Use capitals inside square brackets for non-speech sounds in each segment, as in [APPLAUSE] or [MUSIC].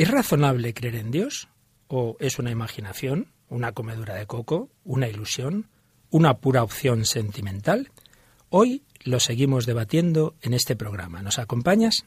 ¿Es razonable creer en Dios? ¿O es una imaginación, una comedura de coco, una ilusión, una pura opción sentimental? Hoy lo seguimos debatiendo en este programa. ¿Nos acompañas?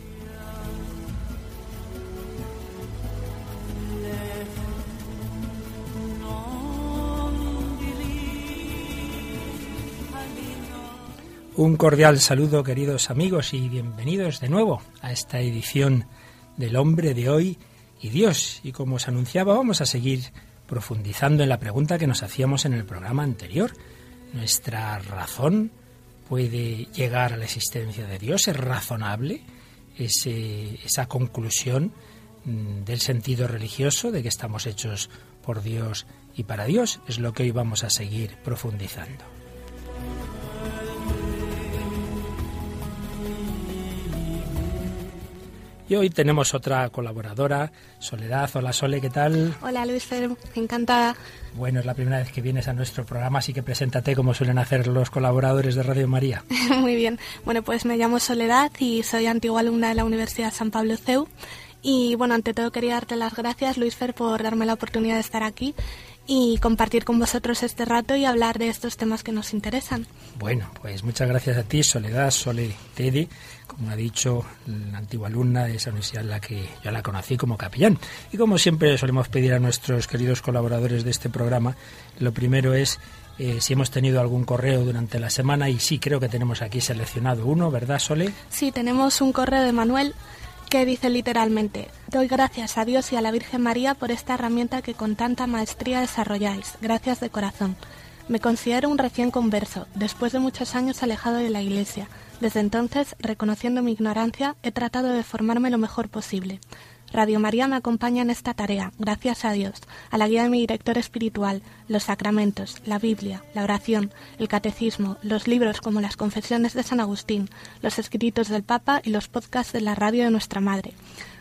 Un cordial saludo, queridos amigos, y bienvenidos de nuevo a esta edición del hombre de hoy y Dios. Y como os anunciaba, vamos a seguir profundizando en la pregunta que nos hacíamos en el programa anterior. ¿Nuestra razón puede llegar a la existencia de Dios? ¿Es razonable esa conclusión mm, del sentido religioso de que estamos hechos por Dios y para Dios? Es lo que hoy vamos a seguir profundizando. Y hoy tenemos otra colaboradora, Soledad. Hola Sole, ¿qué tal? Hola Luis Fer, encantada. Bueno, es la primera vez que vienes a nuestro programa, así que preséntate como suelen hacer los colaboradores de Radio María. [LAUGHS] Muy bien. Bueno, pues me llamo Soledad y soy antigua alumna de la Universidad San Pablo CEU. Y bueno, ante todo quería darte las gracias, Luis Fer, por darme la oportunidad de estar aquí y compartir con vosotros este rato y hablar de estos temas que nos interesan. Bueno, pues muchas gracias a ti, Soledad, Sole Teddy, como ha dicho la antigua alumna de esa universidad en la que yo la conocí como capellán. Y como siempre solemos pedir a nuestros queridos colaboradores de este programa, lo primero es eh, si hemos tenido algún correo durante la semana y sí, creo que tenemos aquí seleccionado uno, ¿verdad, Sole? Sí, tenemos un correo de Manuel que dice literalmente, doy gracias a Dios y a la Virgen María por esta herramienta que con tanta maestría desarrolláis. Gracias de corazón. Me considero un recién converso, después de muchos años alejado de la Iglesia. Desde entonces, reconociendo mi ignorancia, he tratado de formarme lo mejor posible. Radio María me acompaña en esta tarea, gracias a Dios, a la guía de mi director espiritual, los sacramentos, la Biblia, la oración, el catecismo, los libros como las Confesiones de San Agustín, los escritos del Papa y los podcasts de la radio de nuestra Madre.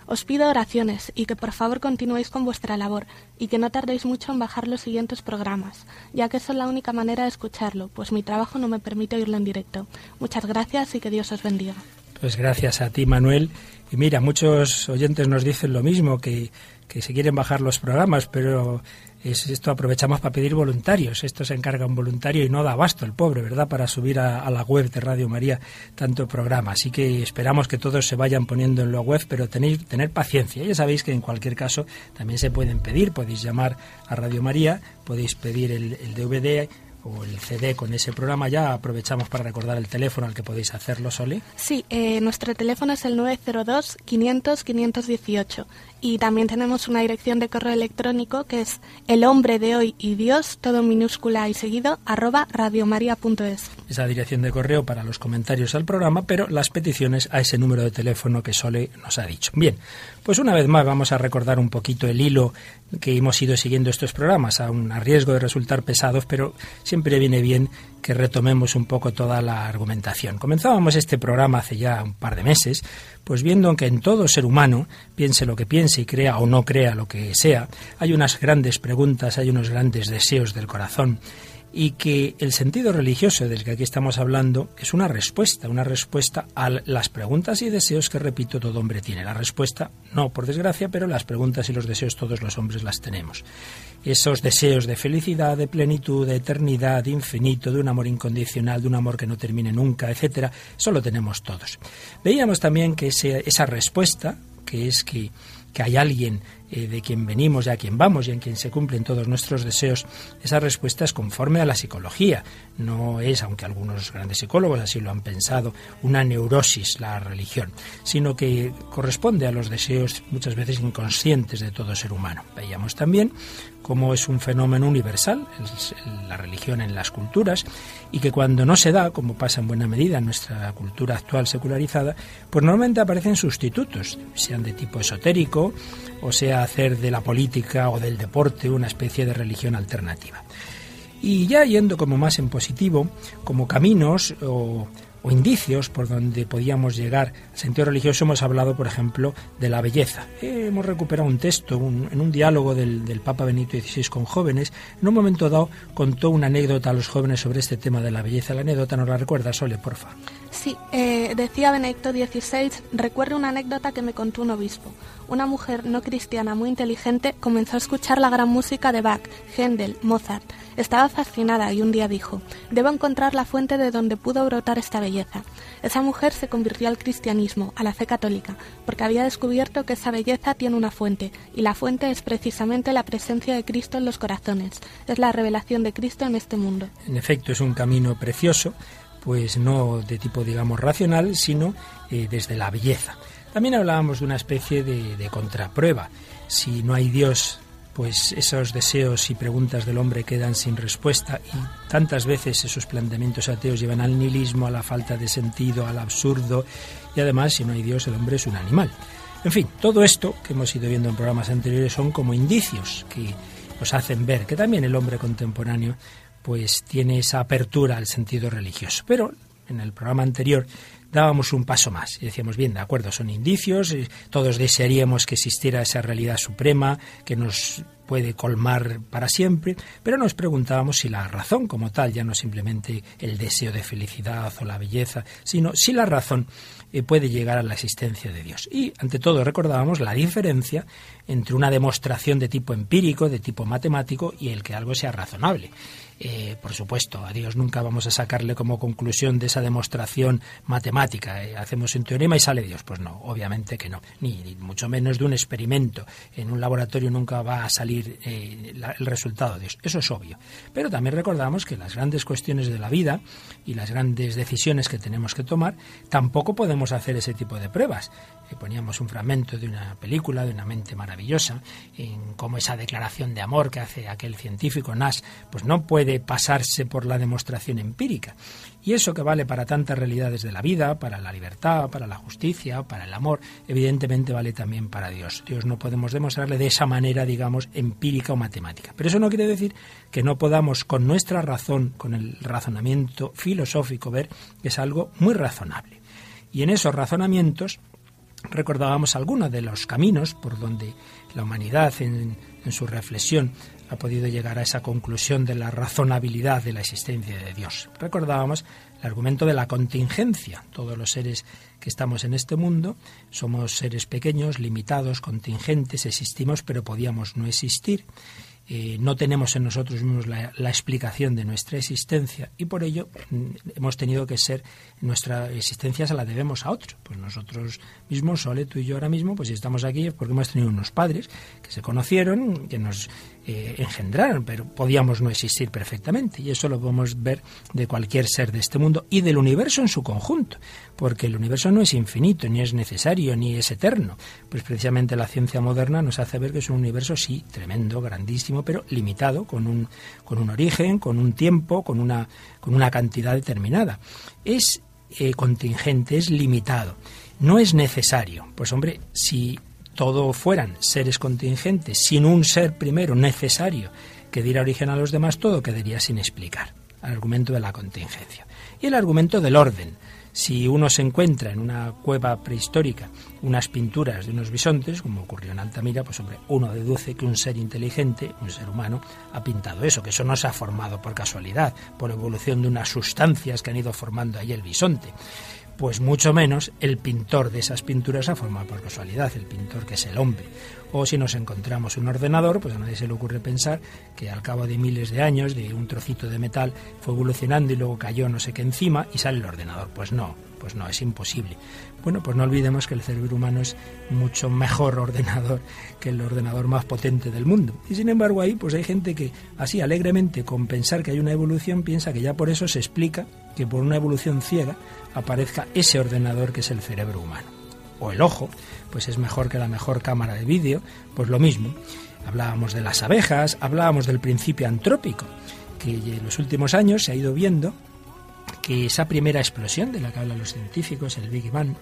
Os pido oraciones y que por favor continuéis con vuestra labor y que no tardéis mucho en bajar los siguientes programas, ya que es la única manera de escucharlo, pues mi trabajo no me permite oírlo en directo. Muchas gracias y que Dios os bendiga. Pues gracias a ti, Manuel. Y mira, muchos oyentes nos dicen lo mismo, que, que se quieren bajar los programas, pero es, esto aprovechamos para pedir voluntarios. Esto se encarga un voluntario y no da abasto el pobre, ¿verdad?, para subir a, la web de Radio María tanto programa. Así que esperamos que todos se vayan poniendo en la web, pero tenéis, tener paciencia. Ya sabéis que en cualquier caso también se pueden pedir, podéis llamar a Radio María, podéis pedir el, el DVD o el CD con ese programa, ya aprovechamos para recordar el teléfono al que podéis hacerlo, Soli. Sí, eh, nuestro teléfono es el 902 500 518 y también tenemos una dirección de correo electrónico que es el hombre de hoy y Dios, todo minúscula y seguido, arroba radiomaria.es. Esa dirección de correo para los comentarios al programa, pero las peticiones a ese número de teléfono que Sole nos ha dicho. Bien, pues una vez más vamos a recordar un poquito el hilo que hemos ido siguiendo estos programas, aun a riesgo de resultar pesados, pero siempre viene bien que retomemos un poco toda la argumentación. Comenzábamos este programa hace ya un par de meses, pues viendo que en todo ser humano, piense lo que piense y crea o no crea lo que sea, hay unas grandes preguntas, hay unos grandes deseos del corazón y que el sentido religioso del que aquí estamos hablando es una respuesta, una respuesta a las preguntas y deseos que, repito, todo hombre tiene. La respuesta, no por desgracia, pero las preguntas y los deseos todos los hombres las tenemos. Esos deseos de felicidad, de plenitud, de eternidad, de infinito, de un amor incondicional, de un amor que no termine nunca, etcétera, eso lo tenemos todos. Veíamos también que esa respuesta, que es que, que hay alguien eh, de quien venimos y a quien vamos y en quien se cumplen todos nuestros deseos, esa respuesta es conforme a la psicología. No es, aunque algunos grandes psicólogos así lo han pensado, una neurosis la religión, sino que corresponde a los deseos muchas veces inconscientes de todo ser humano. Veíamos también cómo es un fenómeno universal, la religión en las culturas, y que cuando no se da, como pasa en buena medida en nuestra cultura actual secularizada, pues normalmente aparecen sustitutos, sean de tipo esotérico, o sea hacer de la política o del deporte una especie de religión alternativa. Y ya yendo como más en positivo, como caminos o o indicios por donde podíamos llegar al sentido religioso, hemos hablado, por ejemplo, de la belleza. hemos recuperado un texto en un diálogo del, del, Papa Benito XVI con jóvenes. En un momento dado contó una anécdota a los jóvenes sobre este tema de la belleza. La anécdota nos la recuerda, Sole, porfa. Sí, eh, decía Benedicto XVI, recuerdo una anécdota que me contó un obispo. Una mujer no cristiana muy inteligente comenzó a escuchar la gran música de Bach, Händel, Mozart. Estaba fascinada y un día dijo, debo encontrar la fuente de donde pudo brotar esta belleza. Esa mujer se convirtió al cristianismo, a la fe católica, porque había descubierto que esa belleza tiene una fuente, y la fuente es precisamente la presencia de Cristo en los corazones, es la revelación de Cristo en este mundo. En efecto, es un camino precioso pues no de tipo, digamos, racional, sino eh, desde la belleza. También hablábamos de una especie de, de, contraprueba. Si no hay Dios, pues esos deseos y preguntas del hombre quedan sin respuesta y tantas veces esos planteamientos ateos llevan al nihilismo, a la falta de sentido, al absurdo y además si no hay Dios el hombre es un animal. En fin, todo esto que hemos ido viendo en programas anteriores son como indicios que nos hacen ver que también el hombre contemporáneo pues tiene esa apertura al sentido religioso. Pero en el programa anterior dábamos un paso más y decíamos, bien, de acuerdo, son indicios, todos desearíamos que existiera esa realidad suprema que nos puede colmar para siempre, pero nos preguntábamos si la razón como tal, ya no simplemente el deseo de felicidad o la belleza, sino si la razón eh, puede llegar a la existencia de Dios. Y ante todo recordábamos la diferencia entre una demostración de tipo empírico, de tipo matemático, y el que algo sea razonable. Eh, por supuesto, a Dios nunca vamos a sacarle como conclusión de esa demostración matemática. Eh, hacemos un teorema y sale Dios. Pues no, obviamente que no. Ni, mucho menos de un experimento. En un laboratorio nunca va a salir eh, el resultado de Dios. Eso es obvio. Pero también recordamos que las grandes cuestiones de la vida y las grandes decisiones que tenemos que tomar, tampoco podemos hacer ese tipo de pruebas. poníamos un fragmento de una película, de una mente maravillosa, en cómo esa declaración de amor que hace aquel científico Nash, pues no puede pasarse por la demostración empírica. Y eso que vale para tantas realidades de la vida, para la libertad, para la justicia, para el amor, evidentemente vale también para Dios. Dios no podemos demostrarle de esa manera, digamos, empírica o matemática. Pero eso no quiere decir que no podamos con nuestra razón, con el razonamiento filosófico, ver que es algo muy razonable. Y en esos razonamientos recordábamos algunos de los caminos por donde la humanidad en, en su reflexión ha podido llegar a esa conclusión de la razonabilidad de la existencia de Dios. Recordábamos el argumento de la contingencia. Todos los seres que estamos en este mundo somos seres pequeños, limitados, contingentes, existimos, pero podíamos no existir. Eh, no tenemos en nosotros mismos la, explicación de nuestra existencia y por ello mm, hemos tenido que ser, nuestra existencia se la debemos a otro. Pues nosotros mismos, Sole, tú y yo ahora mismo, pues si estamos aquí es porque hemos tenido unos padres que se conocieron, que nos eh, engendraron, pero podíamos no existir perfectamente. Y eso lo podemos ver de cualquier ser de este mundo y del universo en su conjunto, porque el universo no es infinito, ni es necesario, ni es eterno. Pues precisamente la ciencia moderna nos hace ver que es un universo, sí, tremendo, grandísimo, pero limitado, con un, con un origen, con un tiempo, con una, con una cantidad determinada. Es eh, contingente, es limitado. No es necesario. Pues hombre, si todo fueran seres contingentes, sin un ser primero necesario que diera origen a los demás, todo quedaría sin explicar. El argumento de la contingencia. Y el argumento del orden. Si uno se encuentra en una cueva prehistórica unas pinturas de unos bisontes, como ocurrió en Altamira, pues hombre, uno deduce que un ser inteligente, un ser humano, ha pintado eso, que eso no se ha formado por casualidad, por evolución de unas sustancias que han ido formando ahí el bisonte pues mucho menos el pintor de esas pinturas ha formado por casualidad, el pintor que es el hombre. O si nos encontramos un ordenador, pues a nadie se le ocurre pensar que al cabo de miles de años, de un trocito de metal, fue evolucionando y luego cayó no sé qué encima y sale el ordenador. Pues no, Pues no, es imposible. Bueno, pues no olvidemos que el cerebro humano es mucho mejor ordenador que el ordenador más potente del mundo. Y sin embargo ahí pues hay gente que así alegremente con pensar que hay una evolución piensa que ya por eso se explica que por una evolución ciega aparezca ese ordenador que es el cerebro humano. O el ojo, pues es mejor que la mejor cámara de vídeo, pues lo mismo. Hablábamos de las abejas, hablábamos del principio antrópico, que en los últimos años se ha ido viendo que esa primera explosión de la que hablan los científicos, el Big Bang,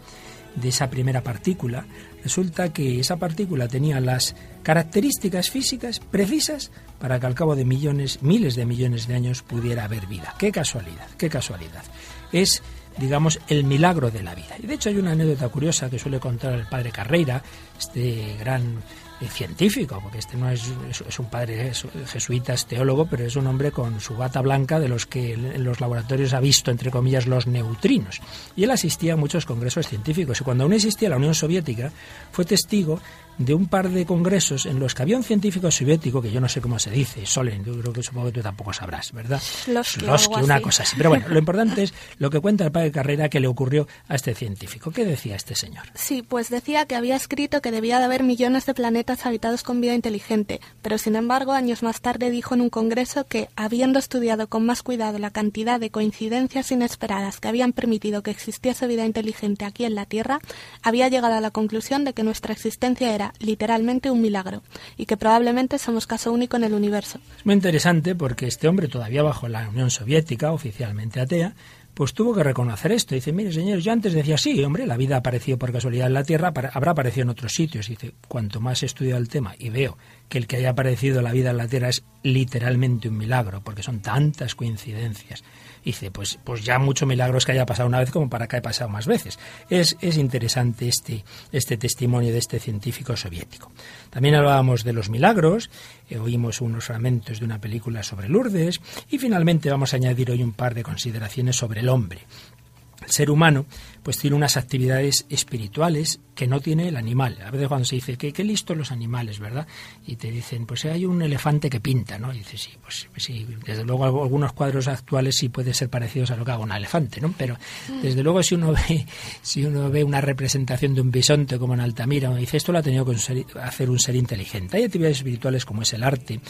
de esa primera partícula, resulta que esa partícula tenía las características físicas precisas para que al cabo de millones, miles de millones de años pudiera haber vida. Qué casualidad, qué casualidad. Es digamos, el milagro de la vida. Y de hecho hay una anécdota curiosa que suele contar el padre Carreira, este gran científico, porque este no es, es, un padre jesuita, es teólogo, pero es un hombre con su bata blanca de los que en los laboratorios ha visto, entre comillas, los neutrinos. Y él asistía a muchos congresos científicos. Y cuando aún existía la Unión Soviética, fue testigo de un par de congresos en los que había un científico soviético, que yo no sé cómo se dice, Solen, yo creo que supongo que tú tampoco sabrás, ¿verdad? que una cosa así. Pero bueno, [LAUGHS] lo importante es lo que cuenta el padre carrera que le ocurrió a este científico. ¿Qué decía este señor? Sí, pues decía que había escrito que debía de haber millones de planetas habitados con vida inteligente, pero sin embargo, años más tarde dijo en un congreso que, habiendo estudiado con más cuidado la cantidad de coincidencias inesperadas que habían permitido que existiese vida inteligente aquí en la Tierra, había llegado a la conclusión de que nuestra existencia era literalmente un milagro y que probablemente somos caso único en el universo. Es muy interesante porque este hombre, todavía bajo la Unión Soviética, oficialmente atea, pues tuvo que reconocer esto. Dice, mire señores, yo antes decía, sí, hombre, la vida ha aparecido por casualidad en la Tierra, habrá aparecido en otros sitios. Dice, cuanto más he estudiado el tema y veo que el que haya aparecido la vida en la Tierra es literalmente un milagro, porque son tantas coincidencias dice, pues, pues ya mucho milagro es que haya pasado una vez como para que haya pasado más veces. Es, es interesante este, este testimonio de este científico soviético. También hablábamos de los milagros, eh, oímos unos fragmentos de una película sobre Lourdes y finalmente vamos a añadir hoy un par de consideraciones sobre el hombre. El ser humano pues tiene unas actividades espirituales que no tiene el animal. A veces cuando se dice que qué listos los animales, ¿verdad? Y te dicen, pues hay un elefante que pinta, ¿no? Y dices, sí, pues, sí, desde luego algunos cuadros actuales sí pueden ser parecidos a lo que haga un elefante, ¿no? Pero desde luego si uno ve si uno ve una representación de un bisonte como en Altamira, uno dice, esto lo ha tenido que hacer un ser inteligente. Hay actividades espirituales como es el arte,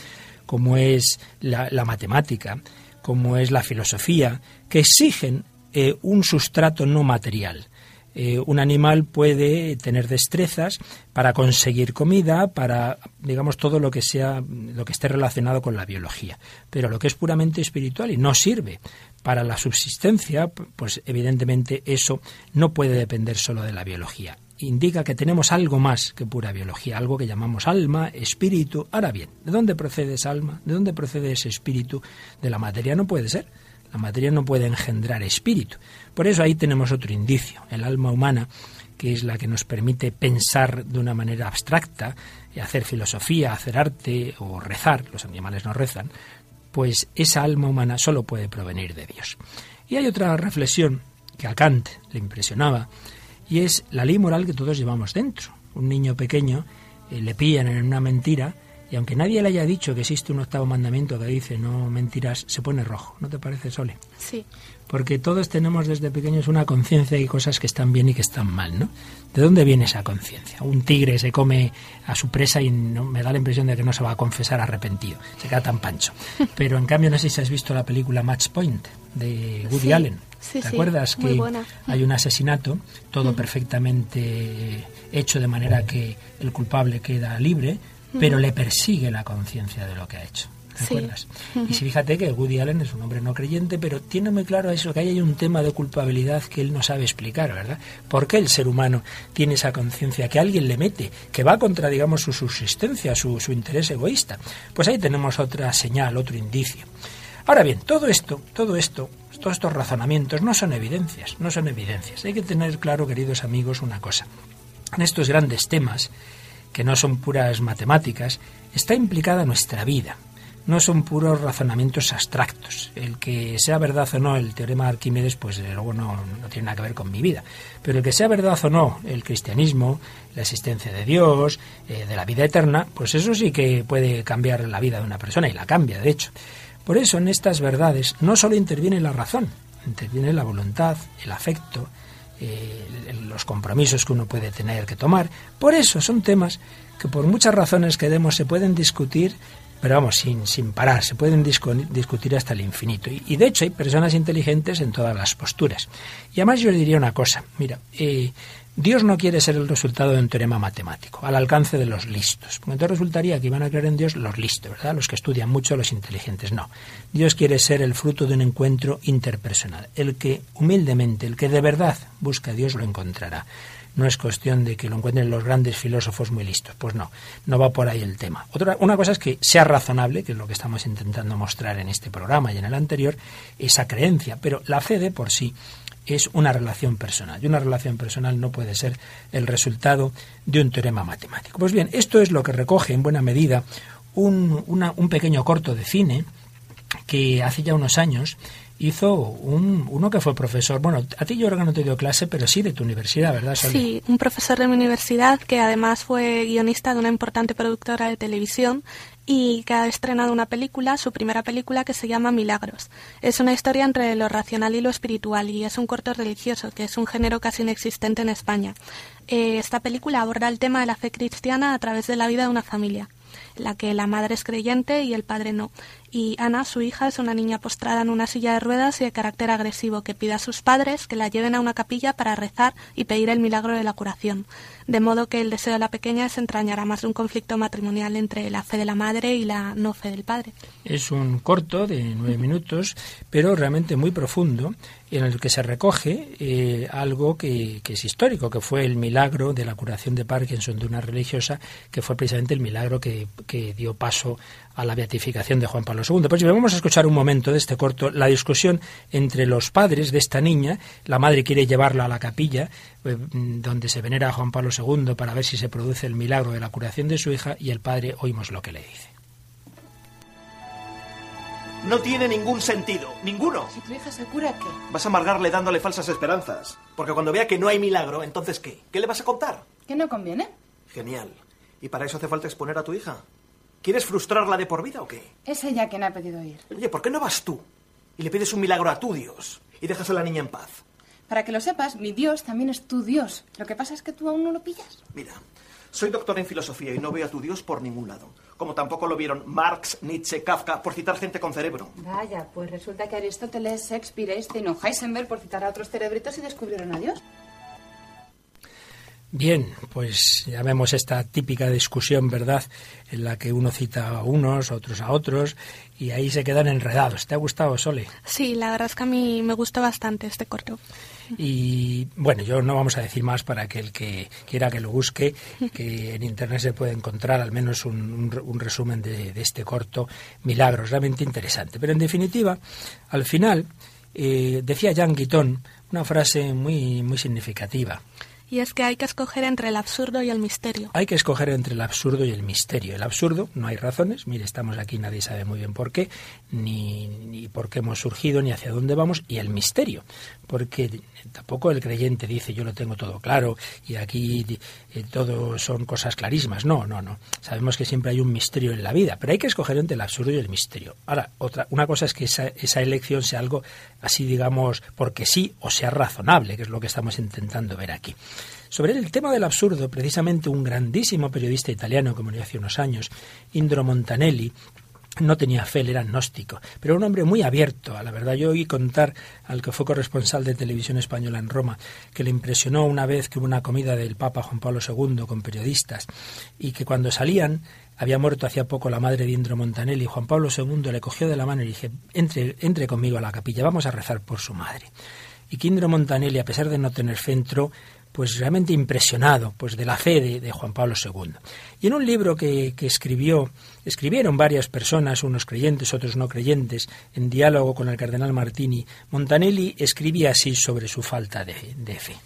como es la, la matemática, como es la filosofía, que exigen eh, un sustrato no material. Eh, un animal puede tener destrezas para conseguir comida, para digamos todo lo que sea lo que esté relacionado con la biología, pero lo que es puramente espiritual y no sirve para la subsistencia, pues evidentemente eso no puede depender solo de la biología. Indica que tenemos algo más que pura biología, algo que llamamos alma, espíritu. Ahora bien, ¿de dónde procede esa alma? ¿De dónde procede ese espíritu? De la materia no puede ser la materia no puede engendrar espíritu. Por eso ahí tenemos otro indicio. El alma humana, que es la que nos permite pensar de una manera abstracta, hacer filosofía, hacer arte o rezar, los animales no rezan, pues esa alma humana solo puede provenir de Dios. Y hay otra reflexión que a Kant le impresionaba, y es la ley moral que todos llevamos dentro. Un niño pequeño eh, le pillan en una mentira, y aunque nadie le haya dicho que existe un octavo mandamiento que dice no mentirás, se pone rojo. ¿No te parece, Sole? Sí. Porque todos tenemos desde pequeños una conciencia y cosas que están bien y que están mal, ¿no? ¿De dónde viene esa conciencia? Un tigre se come a su presa y no, me da la impresión de que no se va a confesar arrepentido. Se queda tan pancho. [LAUGHS] Pero en cambio, no sé si has visto la película Match Point de Woody Allen. Sí, ¿Te acuerdas que hay un asesinato, todo perfectamente hecho de manera que el culpable queda libre, pero le persigue la conciencia de lo que ha hecho. ¿Recuerdas? Y si fíjate que Woody Allen es un hombre no creyente, pero tiene muy claro eso, que hay un tema de culpabilidad que él no sabe explicar, ¿verdad? ¿Por qué el ser humano tiene esa conciencia que alguien le mete, que va contra, digamos, su subsistencia, su, su interés egoísta? Pues ahí tenemos otra señal, otro indicio. Ahora bien, todo esto, todo esto, todos estos razonamientos no son evidencias, no son evidencias. Hay que tener claro, queridos amigos, una cosa. En estos grandes temas, que no son puras matemáticas, está implicada nuestra vida. No son puros razonamientos abstractos. El que sea verdad o no el teorema de Arquímedes, pues luego no, no tiene nada que ver con mi vida. Pero el que sea verdad o no el cristianismo, la existencia de Dios, eh, de la vida eterna, pues eso sí que puede cambiar la vida de una persona y la cambia, de hecho. Por eso en estas verdades no solo interviene la razón, interviene la voluntad, el afecto, eh, los compromisos que uno puede tener que tomar. Por eso son temas que por muchas razones que demos se pueden discutir, pero vamos, sin, sin parar, se pueden discutir hasta el infinito. Y, de hecho hay personas inteligentes en todas las posturas. Y además yo diría una cosa, mira, eh, Dios no quiere ser el resultado de un teorema matemático, al alcance de los listos. Porque entonces resultaría que iban a creer en Dios los listos, ¿verdad? Los que estudian mucho, los inteligentes. No. Dios quiere ser el fruto de un encuentro interpersonal. El que humildemente, el que de verdad busca a Dios, lo encontrará. No es cuestión de que lo encuentren los grandes filósofos muy listos. Pues no, no va por ahí el tema. Otra, una cosa es que sea razonable, que es lo que estamos intentando mostrar en este programa y en el anterior, esa creencia. Pero la fe de por sí es una relación personal. Y una relación personal no puede ser el resultado de un teorema matemático. Pues bien, esto es lo que recoge en buena medida un, un pequeño corto de cine que hace ya unos años hizo un, uno que fue profesor. Bueno, a ti yo que no te dio clase, pero sí de tu universidad, ¿verdad? Sí, un profesor de mi universidad que además fue guionista de una importante productora de televisión y que ha estrenado una película, su primera película, que se llama Milagros. Es una historia entre lo racional y lo espiritual y es un corto religioso, que es un género casi inexistente en España. Eh, esta película aborda el tema de la fe cristiana a través de la vida de una familia la que la madre es creyente y el padre no. Y Ana, su hija, es una niña postrada en una silla de ruedas y de carácter agresivo que pide a sus padres que la lleven a una capilla para rezar y pedir el milagro de la curación. De modo que el deseo de la pequeña entrañará más de un conflicto matrimonial entre la fe de la madre y la no fe del padre. Es un corto de nueve minutos, pero realmente muy profundo, en el que se recoge eh, algo que, que, es histórico, que fue el milagro de la curación de Parkinson de una religiosa, que fue precisamente el milagro que que dio paso a la beatificación de Juan Pablo II. Pues vamos a escuchar un momento de este corto, la discusión entre los padres de esta niña. La madre quiere llevarla a la capilla eh, donde se venera a Juan Pablo II para ver si se produce el milagro de la curación de su hija y el padre oímos lo que le dice. No tiene ningún sentido, ninguno. Si tu hija se cura, ¿qué? Vas a amargarle dándole falsas esperanzas. Porque cuando vea que no hay milagro, entonces ¿qué? ¿Qué le vas a contar? ¿Que no conviene? Genial. ¿Y para eso hace falta exponer a tu hija? ¿Quieres frustrarla de por vida o qué? Es ella quien ha pedido ir. Oye, ¿por qué no vas tú? Y le pides un milagro a tu Dios y dejas a la niña en paz. Para que lo sepas, mi Dios también es tu Dios. Lo que pasa es que tú aún no lo pillas. Mira, soy doctor en filosofía y no veo a tu Dios por ningún lado. Como tampoco lo vieron Marx, Nietzsche, Kafka, por citar gente con cerebro. Vaya, pues resulta que Aristóteles, Shakespeare, Einstein o Heisenberg por citar a otros cerebritos y descubrieron a Dios. Bien, pues ya vemos esta típica discusión, ¿verdad?, en la que uno cita a unos, otros a otros, y ahí se quedan enredados. ¿Te ha gustado, Sole? Sí, la verdad es que a mí me gustó bastante este corto. Y bueno, yo no vamos a decir más para que el que quiera que lo busque, que en Internet se puede encontrar al menos un, resumen de, este corto, Milagros, realmente interesante. Pero en definitiva, al final, eh, decía Jean Guiton una frase muy, muy significativa. Y es que hay que escoger entre el absurdo y el misterio. Hay que escoger entre el absurdo y el misterio. El absurdo, no hay razones, mire, estamos aquí, nadie sabe muy bien por qué, ni, ni por qué hemos surgido, ni hacia dónde vamos, y el misterio, porque tampoco el creyente dice yo lo tengo todo claro y aquí eh, todo son cosas clarísimas. No, no, no. Sabemos que siempre hay un misterio en la vida, pero hay que escoger entre el absurdo y el misterio. Ahora, otra, una cosa es que esa, esa elección sea algo así, digamos, porque sí o sea razonable, que es lo que estamos intentando ver aquí. Sobre el tema del absurdo, precisamente un grandísimo periodista italiano que murió hace unos años, Indro Montanelli, no tenía fe, era gnóstico, pero un hombre muy abierto a la verdad. Yo oí contar al que fue corresponsal de televisión española en Roma que le impresionó una vez que hubo una comida del Papa Juan Pablo II con periodistas y que cuando salían había muerto hacía poco la madre de Indro Montanelli. Juan Pablo II le cogió de la mano y dije, entre, entre conmigo a la capilla, vamos a rezar por su madre. Y que Indro Montanelli, a pesar de no tener fe, entró pues realmente impresionado pues de la fe de, Juan Pablo II. Y en un libro que, escribió, escribieron varias personas, unos creyentes, otros no creyentes, en diálogo con el cardenal Martini, Montanelli escribía así sobre su falta de fe.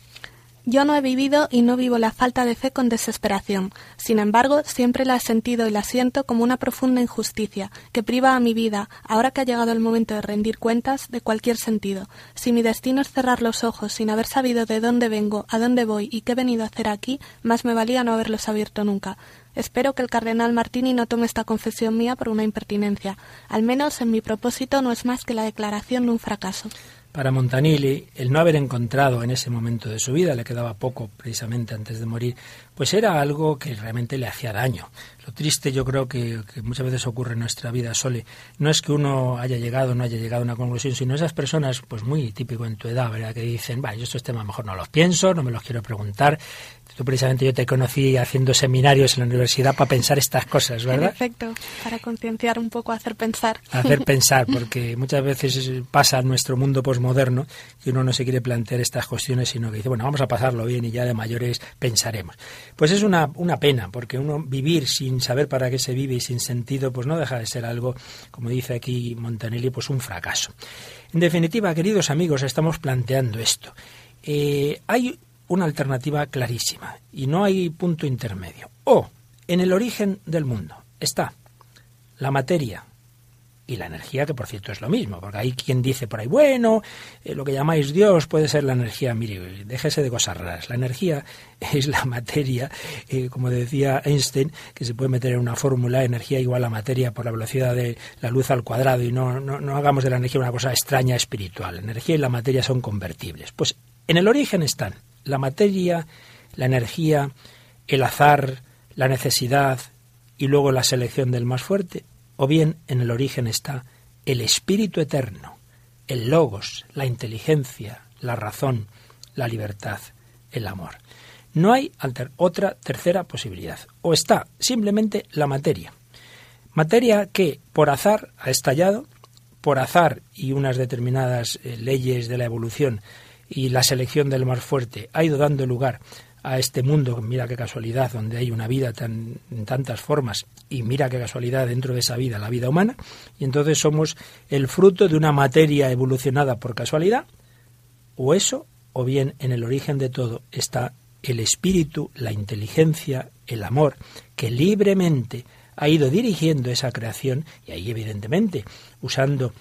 Yo no he vivido y no vivo la falta de fe con desesperación. Sin embargo, siempre la he sentido y la siento como una profunda injusticia, que priva a mi vida, ahora que ha llegado el momento de rendir cuentas, de cualquier sentido. Si mi destino es cerrar los ojos sin haber sabido de dónde vengo, a dónde voy y qué he venido a hacer aquí, más me valía no haberlos abierto nunca. Espero que el cardenal Martini no tome esta confesión mía por una impertinencia. Al menos en mi propósito no es más que la declaración de un fracaso. Para Montanilli, el no haber encontrado en ese momento de su vida, le quedaba poco precisamente antes de morir, pues era algo que realmente le hacía daño. Lo triste yo creo que, muchas veces ocurre en nuestra vida, Sole, no es que uno haya llegado o no haya llegado a una conclusión, sino esas personas, pues muy típico en tu edad, ¿verdad? Que dicen, va, yo estos temas mejor no los pienso, no me los quiero preguntar, Tú precisamente yo te conocí haciendo seminarios en la universidad para pensar estas cosas, ¿verdad? Perfecto, para concienciar un poco, hacer pensar. Hacer [LAUGHS] pensar, porque muchas veces pasa en nuestro mundo posmoderno que uno no se quiere plantear estas cuestiones, sino que dice, bueno, vamos a pasarlo bien y ya de mayores pensaremos. Pues es una, una pena, porque uno vivir sin saber para qué se vive y sin sentido, pues no deja de ser algo, como dice aquí Montanelli, pues un fracaso. En definitiva, queridos amigos, estamos planteando esto. Eh, hay una alternativa clarísima y no hay punto intermedio. O en el origen del mundo está la materia y la energía, que por cierto es lo mismo, porque hay quien dice por ahí, bueno, eh, lo que llamáis Dios puede ser la energía. Mire, déjese de cosas raras. La energía [LAUGHS] es la materia, eh, como decía Einstein, que se puede meter en una fórmula, energía igual a materia por la velocidad de la luz al cuadrado, y no, no, no hagamos de la energía una cosa extraña espiritual. La energía y la materia son convertibles. Pues en el origen están la materia, la energía, el azar, la necesidad y luego la selección del más fuerte, o bien en el origen está el espíritu eterno, el logos, la inteligencia, la razón, la libertad, el amor. No hay otra tercera posibilidad. O está simplemente la materia. Materia que por azar ha estallado, por azar y unas determinadas eh, leyes de la evolución y la selección del más fuerte ha ido dando lugar a este mundo, mira qué casualidad, donde hay una vida tan, en tantas formas, y mira qué casualidad dentro de esa vida, la vida humana, y entonces somos el fruto de una materia evolucionada por casualidad, o eso, o bien en el origen de todo está el espíritu, la inteligencia, el amor, que libremente ha ido dirigiendo esa creación, y ahí evidentemente usando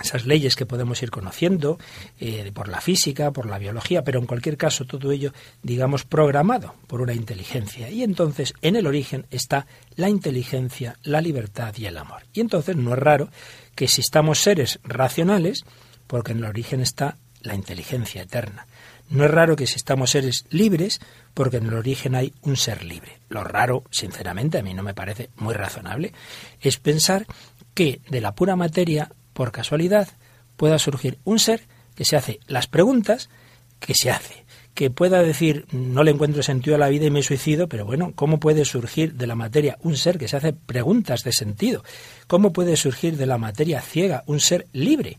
esas leyes que podemos ir conociendo eh, por la física, por la biología, pero en cualquier caso todo ello, digamos, programado por una inteligencia. Y entonces en el origen está la inteligencia, la libertad y el amor. Y entonces no es raro que existamos seres racionales, porque en el origen está la inteligencia eterna. No es raro que existamos seres libres, porque en el origen hay un ser libre. Lo raro, sinceramente, a mí no me parece muy razonable, es pensar que de la pura materia por casualidad, pueda surgir un ser que se hace las preguntas que se hace, que pueda decir no le encuentro sentido a la vida y me suicido, pero bueno, ¿cómo puede surgir de la materia un ser que se hace preguntas de sentido? ¿Cómo puede surgir de la materia ciega un ser libre?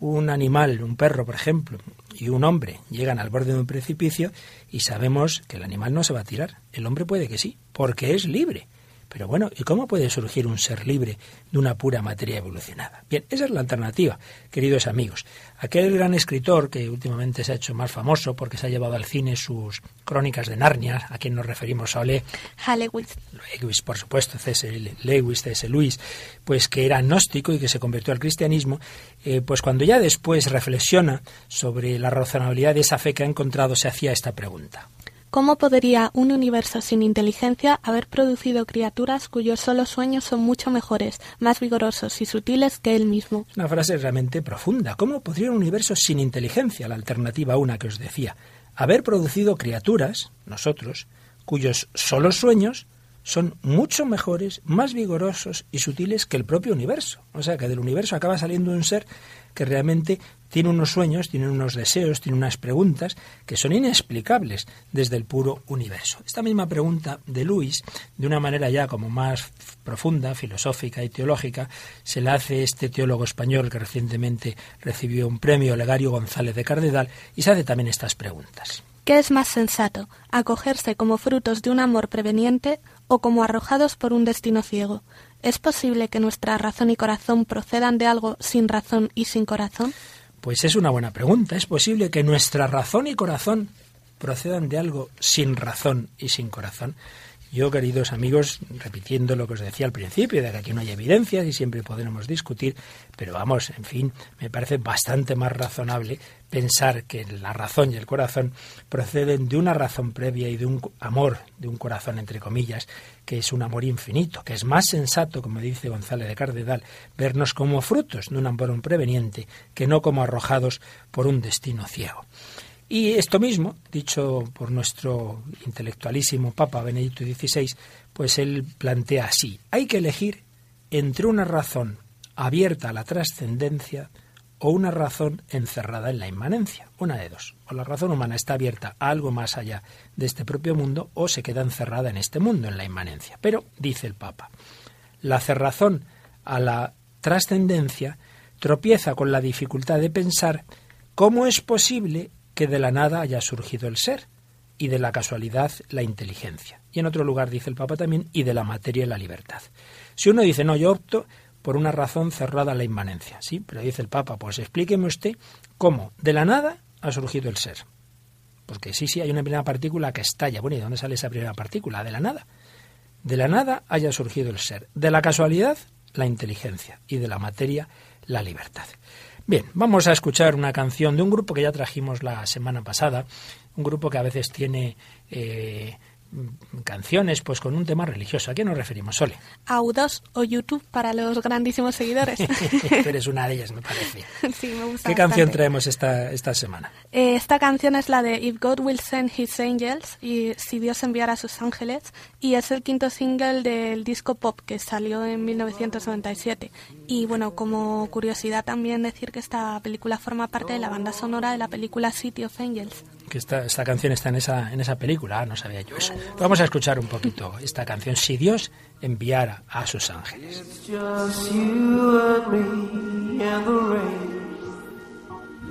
Un animal, un perro, por ejemplo, y un hombre llegan al borde de un precipicio y sabemos que el animal no se va a tirar. El hombre puede que sí, porque es libre. Pero bueno, ¿y cómo puede surgir un ser libre de una pura materia evolucionada? Bien, esa es la alternativa, queridos amigos. Aquel gran escritor que últimamente se ha hecho más famoso porque se ha llevado al cine sus crónicas de Narnia, a quien nos referimos a Ole. Lewis. Lewis, por supuesto, C.S. Lewis, C.S. Lewis, pues que era gnóstico y que se convirtió al cristianismo, eh, pues cuando ya después reflexiona sobre la razonabilidad de esa fe que ha encontrado, se hacía esta pregunta. ¿Cómo podría un universo sin inteligencia haber producido criaturas cuyos solos sueños son mucho mejores, más vigorosos y sutiles que él mismo? Una frase realmente profunda. ¿Cómo podría un universo sin inteligencia, la alternativa una que os decía, haber producido criaturas, nosotros, cuyos solos sueños son mucho mejores, más vigorosos y sutiles que el propio universo. O sea, que del universo acaba saliendo un ser que realmente tiene unos sueños, tiene unos deseos, tiene unas preguntas que son inexplicables desde el puro universo. Esta misma pregunta de Luis, de una manera ya como más profunda, filosófica y teológica, se la hace este teólogo español que recientemente recibió un premio, Legario González de Cardedal, y se hace también estas preguntas. ¿Qué es más sensato, acogerse como frutos de un amor preveniente o como arrojados por un destino ciego? ¿Es posible que nuestra razón y corazón procedan de algo sin razón y sin corazón? Pues es una buena pregunta. ¿Es posible que nuestra razón y corazón procedan de algo sin razón y sin corazón? Yo, queridos amigos, repitiendo lo que os decía al principio, de que aquí no hay evidencias y siempre podremos discutir, pero vamos, en fin, me parece bastante más razonable pensar que la razón y el corazón proceden de una razón previa y de un amor, de un corazón entre comillas, que es un amor infinito, que es más sensato, como dice González de Cardedal, vernos como frutos de un amor preveniente que no como arrojados por un destino ciego. Y esto mismo, dicho por nuestro intelectualísimo Papa Benedicto XVI, pues él plantea así, hay que elegir entre una razón abierta a la trascendencia o una razón encerrada en la inmanencia, una de dos. O la razón humana está abierta a algo más allá de este propio mundo o se queda encerrada en este mundo, en la inmanencia. Pero, dice el Papa, la cerrazón a la trascendencia tropieza con la dificultad de pensar cómo es posible que de la nada haya surgido el ser y de la casualidad la inteligencia. Y en otro lugar dice el Papa también, y de la materia la libertad. Si uno dice, no, yo opto por una razón cerrada a la inmanencia, ¿sí? Pero dice el Papa, pues explíqueme usted cómo de la nada ha surgido el ser. Porque sí, sí, hay una primera partícula que estalla. Bueno, ¿y de dónde sale esa primera partícula? De la nada. De la nada haya surgido el ser. De la casualidad, la inteligencia. Y de la materia, la libertad. Bien, vamos a escuchar una canción de un grupo que ya trajimos la semana pasada, un grupo que a veces tiene eh, canciones pues con un tema religioso. ¿A qué nos referimos, Sole? A U2 o YouTube para los grandísimos seguidores. [LAUGHS] Tú eres una de ellas, me parece. [LAUGHS] sí, me gusta ¿Qué canción traemos esta, esta semana? Eh, esta canción es la de If God Will Send His Angels y Si Dios enviara a sus ángeles y es el quinto single del disco pop que salió en 1997. Y bueno, como curiosidad también decir que esta película forma parte de la banda sonora de la película City of Angels que esta, esta canción está en esa, en esa película. No sabía yo eso. Vamos a escuchar un poquito esta canción. Si Dios enviara a sus ángeles.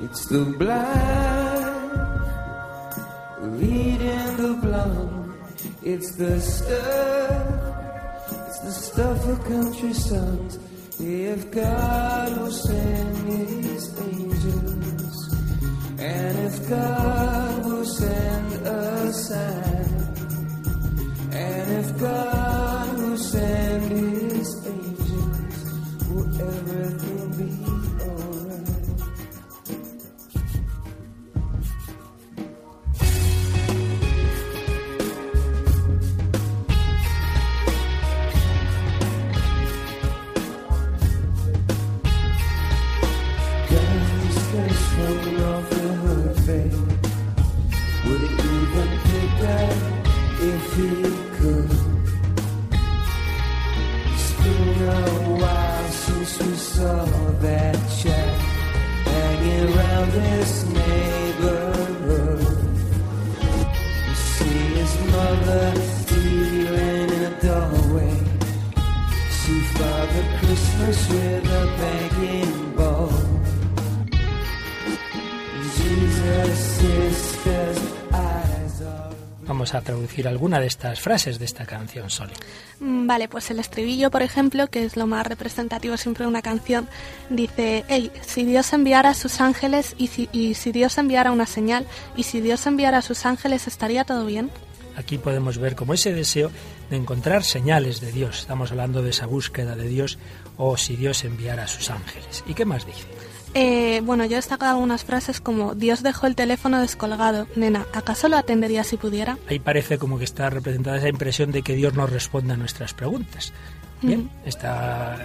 It's the blind leading the blind. It's the stuff, it's the of country songs. If God will send His angels. And if God will send a sign, and if God will send His angels, will everything saw that shack hanging around this neighborhood. You see his mother stealing in a doorway. See Father Christmas with a begging bowl. Jesus' is. Vamos a traducir alguna de estas frases de esta canción, Sole. Mm, vale, pues el estribillo, por ejemplo, que es lo más representativo siempre de una canción, dice, hey, si Dios enviara a sus ángeles y si, y si Dios enviara una señal y si Dios enviara a sus ángeles, ¿estaría todo bien? Aquí podemos ver como ese deseo de encontrar señales de Dios. Estamos hablando de esa búsqueda de Dios o si Dios enviara a sus ángeles. ¿Y qué más dice? Eh, bueno, yo he destacado algunas frases como Dios dejó el teléfono descolgado. Nena, ¿acaso lo atendería si pudiera? Ahí parece como que está representada esa impresión de que Dios nos responda a nuestras preguntas. Bien, está,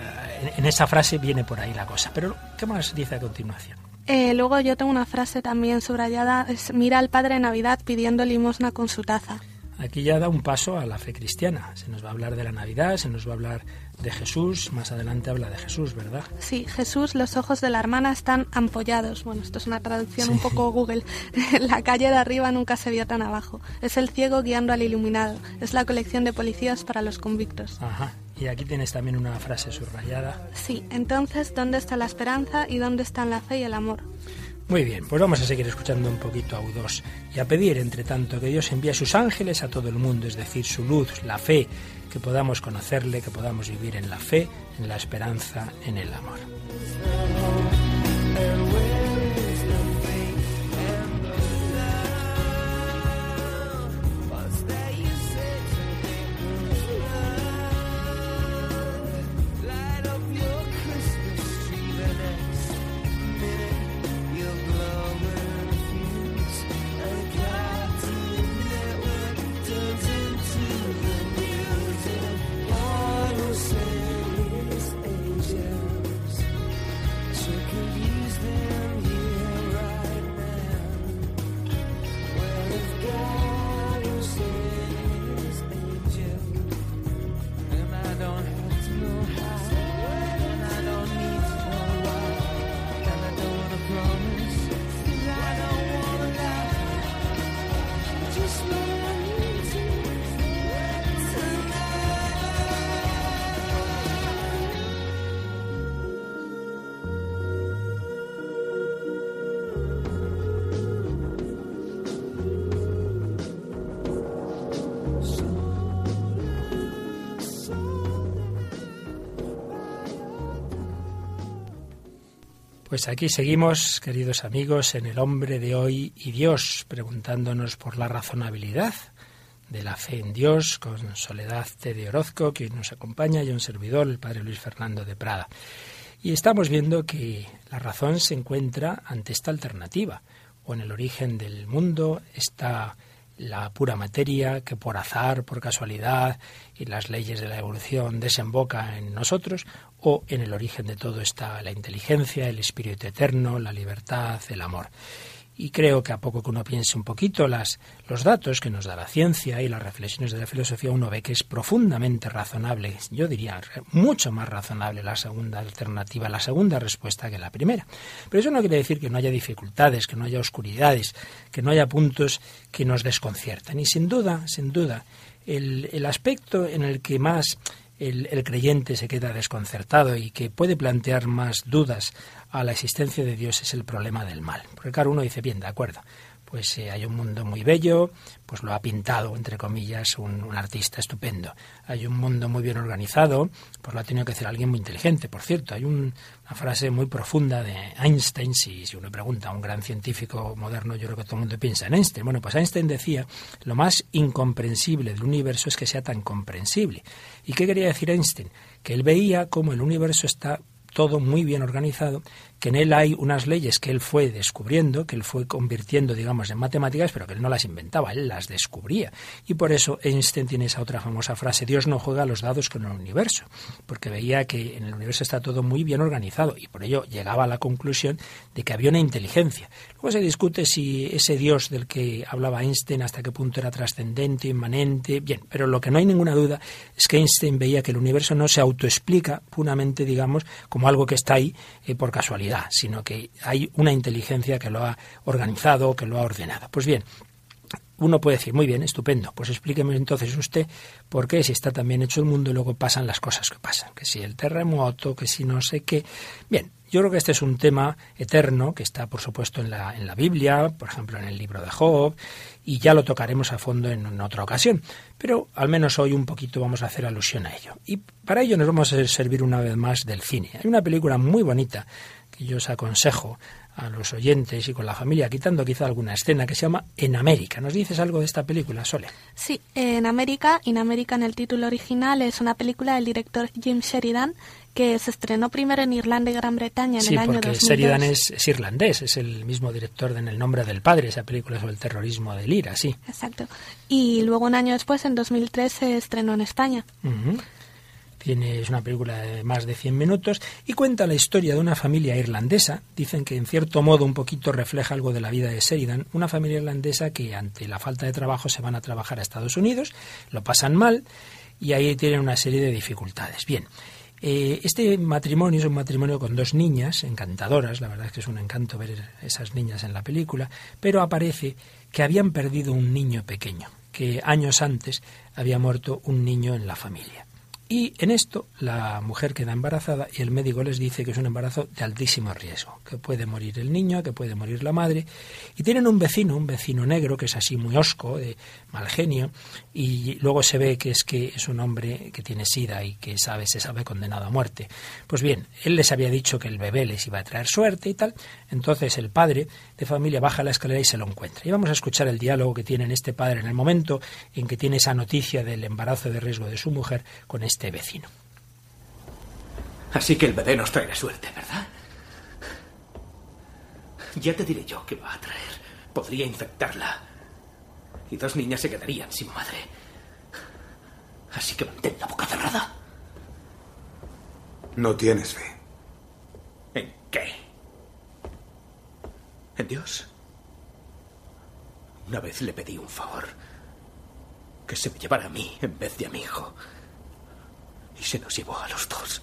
en, esa frase viene por ahí la cosa. Pero, ¿qué más dice a continuación? Eh, luego yo tengo una frase también subrayada, es mira al Padre Navidad pidiendo limosna con su taza. Aquí ya da un paso a la fe cristiana. Se nos va a hablar de la Navidad, se nos va a hablar de Jesús. Más adelante habla de Jesús, ¿verdad? Sí, Jesús, los ojos de la hermana están ampollados. Bueno, esto es una traducción un poco Google. [LAUGHS] la calle de arriba nunca se vio tan abajo. Es el ciego guiando al iluminado. Es la colección de policías para los convictos. Ajá. Y aquí tienes también una frase subrayada. Sí, entonces, ¿dónde está la esperanza y dónde están la fe y el amor? Muy bien, pues vamos a seguir escuchando un poquito a U2 y a pedir, entre tanto, que Dios envíe sus ángeles a todo el mundo, es decir, su luz, la fe, que podamos conocerle, que podamos vivir en la fe, en la esperanza, en el amor. Pues aquí seguimos, queridos amigos, en el hombre de hoy y Dios, preguntándonos por la razonabilidad de la fe en Dios, con Soledad T. de Orozco, que nos acompaña, y un servidor, el padre Luis Fernando de Prada. Y estamos viendo que la razón se encuentra ante esta alternativa, o en el origen del mundo está la pura materia que por azar, por casualidad y las leyes de la evolución desemboca en nosotros, o en el origen de todo está la inteligencia, el espíritu eterno, la libertad, el amor. Y creo que a poco que uno piense un poquito las, los datos que nos da la ciencia y las reflexiones de la filosofía, uno ve que es profundamente razonable, yo diría mucho más razonable la segunda alternativa, la segunda respuesta que la primera. Pero eso no quiere decir que no haya dificultades, que no haya oscuridades, que no haya puntos que nos desconciertan. Y sin duda, sin duda, el, el aspecto en el que más el, creyente se queda desconcertado y que puede plantear más dudas a la existencia de Dios es el problema del mal. Porque claro, uno dice, bien, de acuerdo, pues eh, hay un mundo muy bello, pues lo ha pintado, entre comillas, un, artista estupendo. Hay un mundo muy bien organizado, pues lo ha tenido que hacer alguien muy inteligente. Por cierto, hay un, una frase muy profunda de Einstein, si, si uno pregunta a un gran científico moderno, yo creo que todo el mundo piensa en Einstein. Bueno, pues Einstein decía, lo más incomprensible del universo es que sea tan comprensible. ¿Y qué quería decir Einstein? Que él veía cómo el universo está todo muy bien organizado, que en él hay unas leyes que él fue descubriendo, que él fue convirtiendo, digamos, en matemáticas, pero que él no las inventaba, él las descubría. Y por eso Einstein tiene esa otra famosa frase, Dios no juega los dados con el universo, porque veía que en el universo está todo muy bien organizado y por ello llegaba a la conclusión de que había una inteligencia. Luego se discute si ese Dios del que hablaba Einstein hasta qué punto era trascendente, inmanente, bien, pero lo que no hay ninguna duda es que Einstein veía que el universo no se autoexplica puramente, digamos, como algo que está ahí eh, por casualidad sino que hay una inteligencia que lo ha organizado, que lo ha ordenado. Pues bien, uno puede decir, muy bien, estupendo, pues explíqueme entonces usted por qué si está tan bien hecho el mundo y luego pasan las cosas que pasan, que si el terremoto, que si no sé qué. Bien, yo creo que este es un tema eterno que está, por supuesto, en la, en la Biblia, por ejemplo, en el libro de Job, y ya lo tocaremos a fondo en, en otra ocasión. Pero al menos hoy un poquito vamos a hacer alusión a ello. Y para ello nos vamos a servir una vez más del cine. Hay una película muy bonita que yo os aconsejo a los oyentes y con la familia, quitando quizá alguna escena que se llama En América. ¿Nos dices algo de esta película, Sole? Sí, En América, In América en el título original, es una película del director Jim Sheridan que se estrenó primero en Irlanda y Gran Bretaña en sí, el año porque 2002. Sheridan es, es, irlandés, es el mismo director de En el nombre del padre, esa película sobre el terrorismo de Lira, sí. Exacto. Y luego un año después, en 2003, se estrenó en España. Uh -huh. Tiene, es una película de más de 100 minutos y cuenta la historia de una familia irlandesa. Dicen que en cierto modo un poquito refleja algo de la vida de Sheridan. Una familia irlandesa que ante la falta de trabajo se van a trabajar a Estados Unidos, lo pasan mal y ahí tienen una serie de dificultades. Bien, eh, este matrimonio es un matrimonio con dos niñas encantadoras, la verdad es que es un encanto ver esas niñas en la película, pero aparece que habían perdido un niño pequeño, que años antes había muerto un niño en la familia. Y en esto la mujer queda embarazada y el médico les dice que es un embarazo de altísimo riesgo, que puede morir el niño, que puede morir la madre. Y tienen un vecino, un vecino negro, que es así muy osco, de mal genio, y luego se ve que es que es un hombre que tiene sida y que sabe, se sabe condenado a muerte. Pues bien, él les había dicho que el bebé les iba a traer suerte y tal. Entonces el padre de familia baja la escalera y se lo encuentra. Y vamos a escuchar el diálogo que tiene este padre en el momento en que tiene esa noticia del embarazo de riesgo de su mujer con este este vecino. Así que el bebé nos traerá suerte, ¿verdad? Ya te diré yo qué va a traer. Podría infectarla. Y dos niñas se quedarían sin madre. Así que mantén la boca cerrada. No tienes fe. ¿En qué? ¿En Dios? Una vez le pedí un favor. Que se me llevara a mí en vez de a mi hijo y se nos llevó a los dos.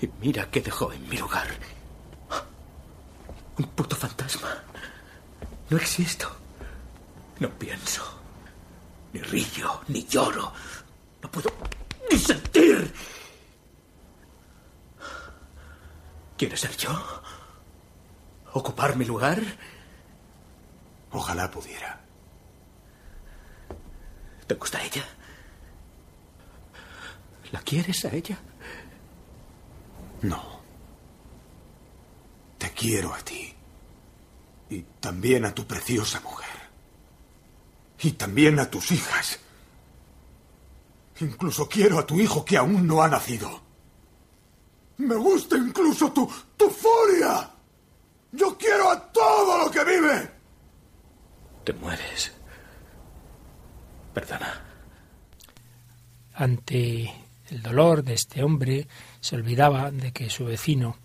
Y mira qué dejó en mi lugar. Un puto fantasma. No existo. No pienso. Ni río, ni lloro. No puedo ni sentir. ¿Quieres ser yo? ¿Ocupar mi lugar? Ojalá pudiera. ¿Te gusta ella? ¿La quieres a ella? No. Te quiero a ti. Y también a tu preciosa mujer. Y también a tus hijas. Incluso quiero a tu hijo que aún no ha nacido. Me gusta incluso tu, tu furia. Yo quiero a todo lo que vive. Te mueres. Perdona. Ante el dolor de este hombre, se olvidaba de que su vecino,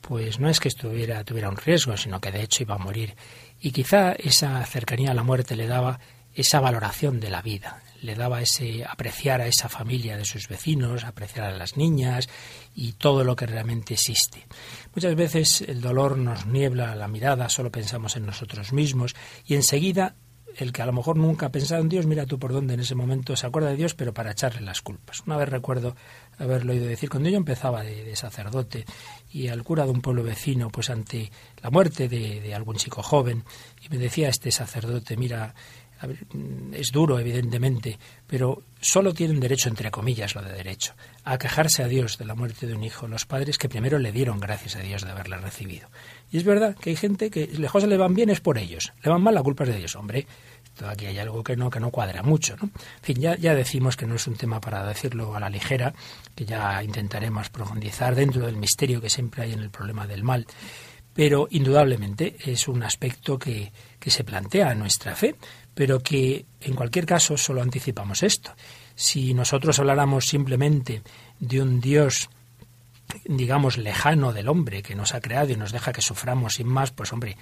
pues no es que estuviera, tuviera un riesgo, sino que de hecho iba a morir. Y quizá esa cercanía a la muerte le daba esa valoración de la vida, le daba ese apreciar a esa familia de sus vecinos, apreciar a las niñas y todo lo que realmente existe. Muchas veces el dolor nos niebla la mirada, solo pensamos en nosotros mismos y enseguida el que a lo mejor nunca ha pensado en Dios, mira tú por dónde en ese momento se acuerda de Dios, pero para echarle las culpas. Una vez recuerdo haberlo oído decir, cuando yo empezaba de, sacerdote y al cura de un pueblo vecino, pues ante la muerte de, de algún chico joven, y me decía este sacerdote, mira, es duro, evidentemente, pero solo tienen derecho, entre comillas, lo de derecho, a quejarse a Dios de la muerte de un hijo los padres que primero le dieron gracias a Dios de haberle recibido. Y es verdad que hay gente que lejos le van bien es por ellos, le van mal la culpa es de Dios. Hombre, aquí hay algo que no, que no cuadra mucho. ¿no? En fin, ya, ya decimos que no es un tema para decirlo a la ligera, que ya intentaremos profundizar dentro del misterio que siempre hay en el problema del mal pero indudablemente es un aspecto que, que, se plantea a nuestra fe pero que en cualquier caso solo anticipamos esto. Si nosotros habláramos simplemente de un Dios digamos, lejano del hombre que nos ha creado y nos deja que suframos sin más, pues hombre,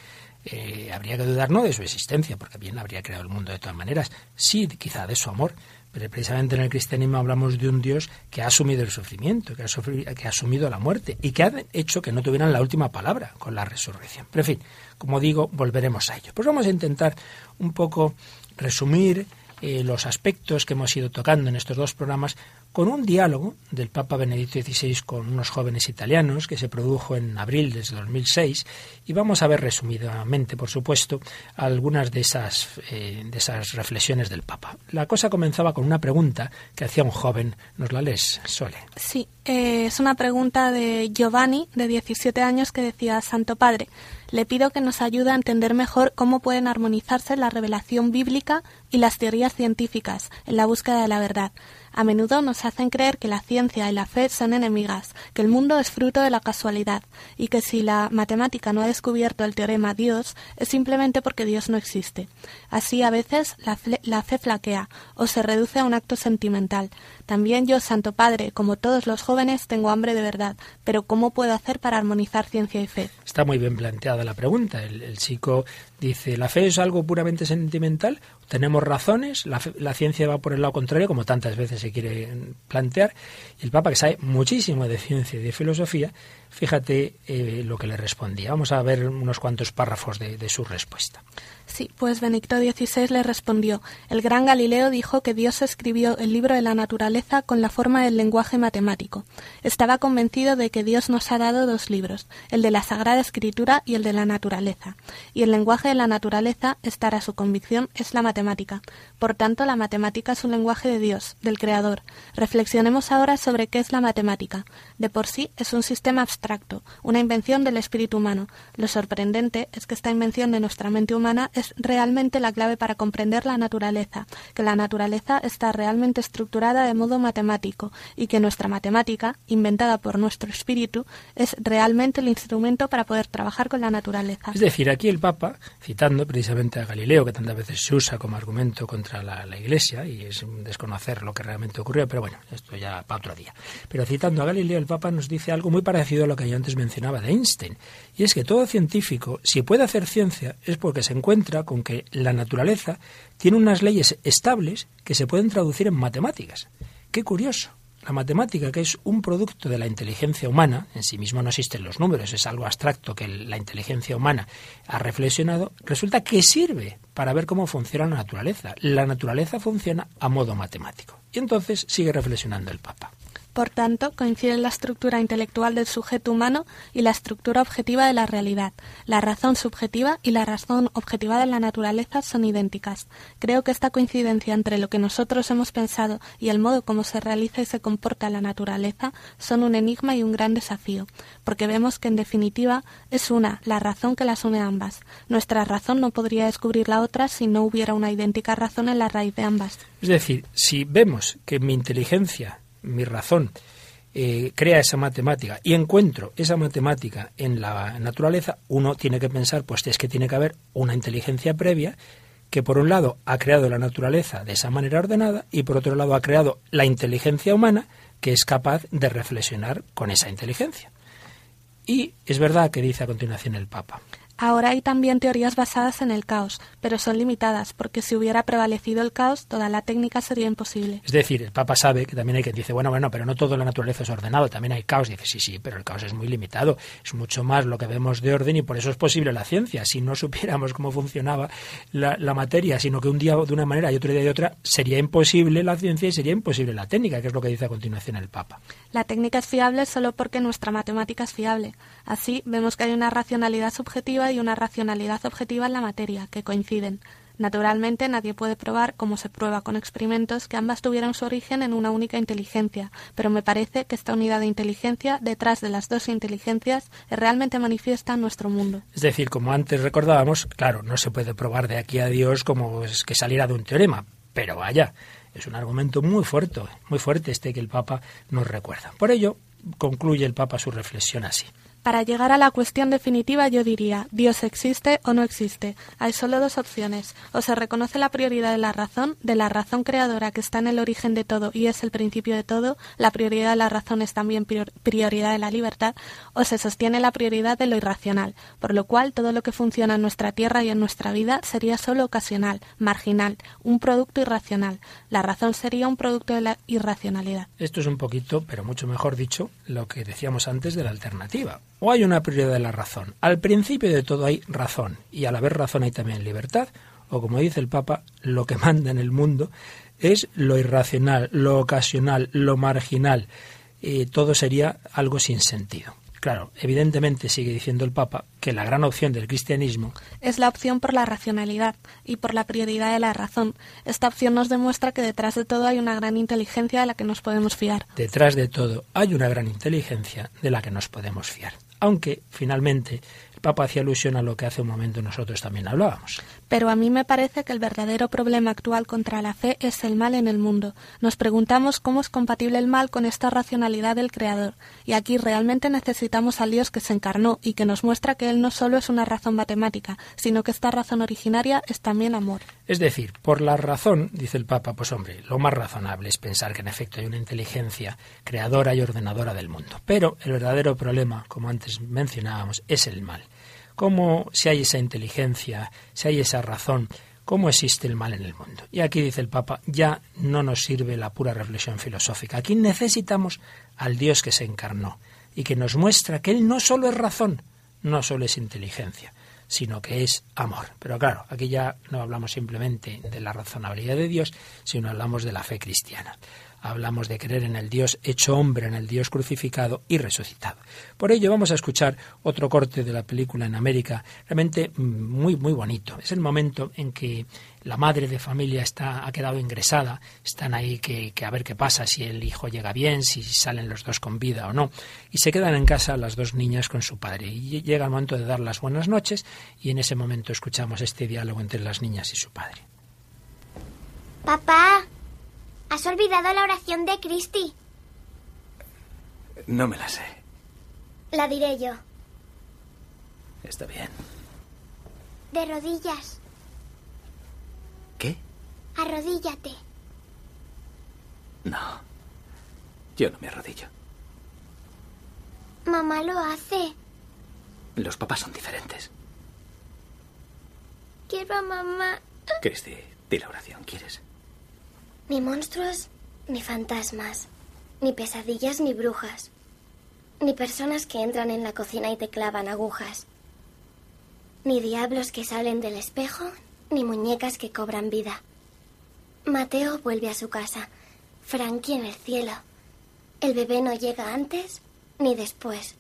eh, habría que dudar no de su existencia, porque bien habría creado el mundo de todas maneras, sí, quizá de su amor, pero precisamente en el cristianismo hablamos de un Dios que ha asumido el sufrimiento, que ha, que ha asumido la muerte y que ha hecho que no tuvieran la última palabra con la resurrección. Pero en fin, como digo, volveremos a ello. Pues vamos a intentar un poco resumir eh, los aspectos que hemos ido tocando en estos dos programas con un diálogo del Papa Benedicto XVI con unos jóvenes italianos que se produjo en abril de 2006 y vamos a ver resumidamente, por supuesto, algunas de esas, eh, de esas reflexiones del Papa. La cosa comenzaba con una pregunta que hacía un joven. ¿Nos la lees, Sole? Sí, eh, es una pregunta de Giovanni, de 17 años, que decía, Santo Padre, le pido que nos ayude a entender mejor cómo pueden armonizarse la revelación bíblica y las teorías científicas en la búsqueda de la verdad a menudo nos hacen creer que la ciencia y la fe son enemigas, que el mundo es fruto de la casualidad y que si la matemática no ha descubierto el teorema Dios es simplemente porque Dios no existe. Así a veces la, la fe flaquea o se reduce a un acto sentimental. También yo, Santo Padre, como todos los jóvenes, tengo hambre de verdad, pero ¿cómo puedo hacer para armonizar ciencia y fe? Está muy bien planteada la pregunta. el chico dice, ¿la fe es algo puramente sentimental tenemos razones, la, la, ciencia va por el lado contrario, como tantas veces se quiere plantear, y el Papa, que sabe muchísimo de ciencia y de filosofía, fíjate eh, lo que le respondía. Vamos a ver unos cuantos párrafos de, su respuesta. Sí, pues Benedicto XVI le respondió, el gran Galileo dijo que Dios escribió el libro de la naturaleza con la forma del lenguaje matemático. Estaba convencido de que Dios nos ha dado dos libros, el de la Sagrada Escritura y el de la naturaleza. Y el lenguaje de la naturaleza, esta era su convicción, es la matemática. Por tanto, la matemática es un lenguaje de Dios, del Creador. Reflexionemos ahora sobre qué es la matemática. De por sí es un sistema abstracto, una invención del espíritu humano. Lo sorprendente es que esta invención de nuestra mente humana es realmente la clave para comprender la naturaleza, que la naturaleza está realmente estructurada de modo matemático y que nuestra matemática, inventada por nuestro espíritu, es realmente el instrumento para poder trabajar con la naturaleza. Es decir, aquí el Papa, citando precisamente a Galileo, que tantas veces se usa como argumento contra la, la Iglesia, y es desconocer lo que realmente ocurrió, pero bueno, esto ya para otro día. Pero citando a Galileo, el Papa nos dice algo muy parecido a lo que yo antes mencionaba de Einstein, y es que todo científico, si puede hacer ciencia, es porque se encuentra con que la naturaleza tiene unas leyes estables que se pueden traducir en matemáticas. Qué curioso. la matemática, que es un producto de la inteligencia humana, en sí mismo no existen los números, es algo abstracto que la inteligencia humana ha reflexionado, resulta que sirve para ver cómo funciona la naturaleza. La naturaleza funciona a modo matemático. Y entonces sigue reflexionando el Papa. Por tanto, coinciden la estructura intelectual del sujeto humano y la estructura objetiva de la realidad. La razón subjetiva y la razón objetiva de la naturaleza son idénticas. Creo que esta coincidencia entre lo que nosotros hemos pensado y el modo como se realiza y se comporta la naturaleza son un enigma y un gran desafío, porque vemos que en definitiva es una, la razón que las une ambas. Nuestra razón no podría descubrir la otra si no hubiera una idéntica razón en la raíz de ambas. Es decir, si vemos que mi inteligencia mi razón eh, crea esa matemática y encuentro esa matemática en la naturaleza, uno tiene que pensar, pues es que tiene que haber una inteligencia previa que por un lado ha creado la naturaleza de esa manera ordenada y por otro lado ha creado la inteligencia humana que es capaz de reflexionar con esa inteligencia. Y es verdad que dice a continuación el Papa. Ahora hay también teorías basadas en el caos, pero son limitadas, porque si hubiera prevalecido el caos, toda la técnica sería imposible. Es decir, el Papa sabe que también hay que dice, bueno, bueno, pero no todo la naturaleza es ordenado, también hay caos. dice, sí, sí, pero el caos es muy limitado, es mucho más lo que vemos de orden y por eso es posible la ciencia. Si no [LAUGHS] supiéramos cómo funcionaba la, la materia, sino que un día de una manera y otro día de otra, sería imposible la ciencia y sería imposible la técnica, que es lo que dice a continuación el Papa. La técnica es fiable solo porque nuestra matemática es fiable. Así vemos que hay una racionalidad subjetiva y una racionalidad objetiva en la materia, que coinciden. Naturalmente, nadie puede probar, como se prueba con experimentos, que ambas tuvieran su origen en una única inteligencia, pero me parece que esta unidad de inteligencia, detrás de las dos inteligencias, realmente manifiesta en nuestro mundo. Es decir, como antes recordábamos, claro, no se puede probar de aquí a Dios como es que saliera de un teorema, pero vaya, es un argumento muy fuerte, muy fuerte este que el Papa nos recuerda. Por ello, concluye el Papa su reflexión así. Para llegar a la cuestión definitiva yo diría, Dios existe o no existe. Hay solo dos opciones. O se reconoce la prioridad de la razón, de la razón creadora que está en el origen de todo y es el principio de todo, la prioridad de la razón es también prioridad de la libertad, o se sostiene la prioridad de lo irracional, por lo cual todo lo que funciona en nuestra tierra y en nuestra vida sería solo ocasional, marginal, un producto irracional. La razón sería un producto de la irracionalidad. Esto es un poquito, pero mucho mejor dicho, lo que decíamos antes de la alternativa o hay una prioridad de la razón. Al principio de todo hay razón y al haber razón hay también libertad, o como dice el Papa, lo que [LAUGHS] manda en el mundo es lo irracional, lo ocasional, lo marginal. y todo sería algo sin sentido. Claro, evidentemente sigue diciendo el Papa que la gran opción del cristianismo es la opción por la racionalidad y por la prioridad de la razón. Esta opción nos demuestra que detrás de todo hay una gran inteligencia de la que nos podemos fiar. Detrás de todo hay una gran inteligencia de la que nos podemos fiar aunque finalmente el Papa hacía alusión a lo que hace un momento nosotros también hablábamos. Pero a mí me parece que el verdadero problema actual contra la fe es el mal en el mundo. Nos preguntamos cómo es compatible el mal con esta racionalidad del Creador. Y aquí realmente necesitamos al Dios que se encarnó y que nos muestra que Él no solo es una razón matemática, sino que esta razón originaria es también amor. Es decir, por la razón, dice el Papa, pues hombre, lo más razonable es pensar que en efecto hay una inteligencia creadora y ordenadora del mundo. Pero el verdadero problema, como antes mencionábamos, es el mal cómo si hay esa inteligencia, si hay esa razón, cómo existe el mal en el mundo. Y aquí dice el Papa, ya no nos sirve la pura reflexión filosófica. Aquí necesitamos al Dios que se encarnó y que nos muestra que Él no solo es razón, no solo es inteligencia, sino que es amor. Pero claro, aquí ya no hablamos simplemente de la razonabilidad de Dios, sino hablamos de la fe cristiana hablamos de creer en el Dios hecho hombre, en el Dios crucificado y resucitado. Por ello vamos a escuchar otro corte de la película en América, realmente mm, muy muy bonito. Es el momento en que la madre de familia está ha quedado ingresada, están ahí que, que, a ver qué pasa, si el hijo llega bien, si salen los dos con vida o no, y se quedan en casa las dos niñas con su padre. Y llega el momento de dar las buenas noches y en ese momento escuchamos este diálogo entre las niñas y su padre. Papá, Has olvidado la oración de Cristi. No me la sé. La diré yo. Está bien. De rodillas. ¿Qué? Arrodíllate. No. Yo no me arrodillo. Mamá lo hace. Los papás son diferentes. Quiero a mamá. Cristi, di la oración, ¿quieres? Ni monstruos ni fantasmas. ni pesadillas ni brujas, ni personas que entran en la cocina y te clavan agujas, ni diablos que salen del espejo, ni muñecas que cobran vida. Mateo vuelve a su casa, Frankie en el cielo. El bebé no llega antes ni después.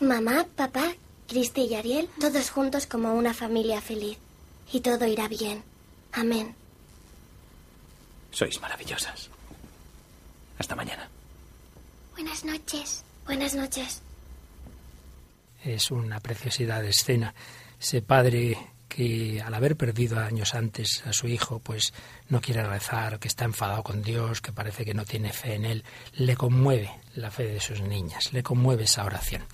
Mamá, papá, Cristi y Ariel, todos juntos como una familia feliz. Y todo irá bien. Amén. Sois maravillosas. Hasta mañana. Buenas noches. Buenas noches. Es una preciosidad de escena. Ese padre que al haber perdido años antes a su hijo, pues no quiere rezar, que está enfadado con Dios, que parece que no tiene fe en él, le conmueve la fe de sus niñas, le conmueve esa oración.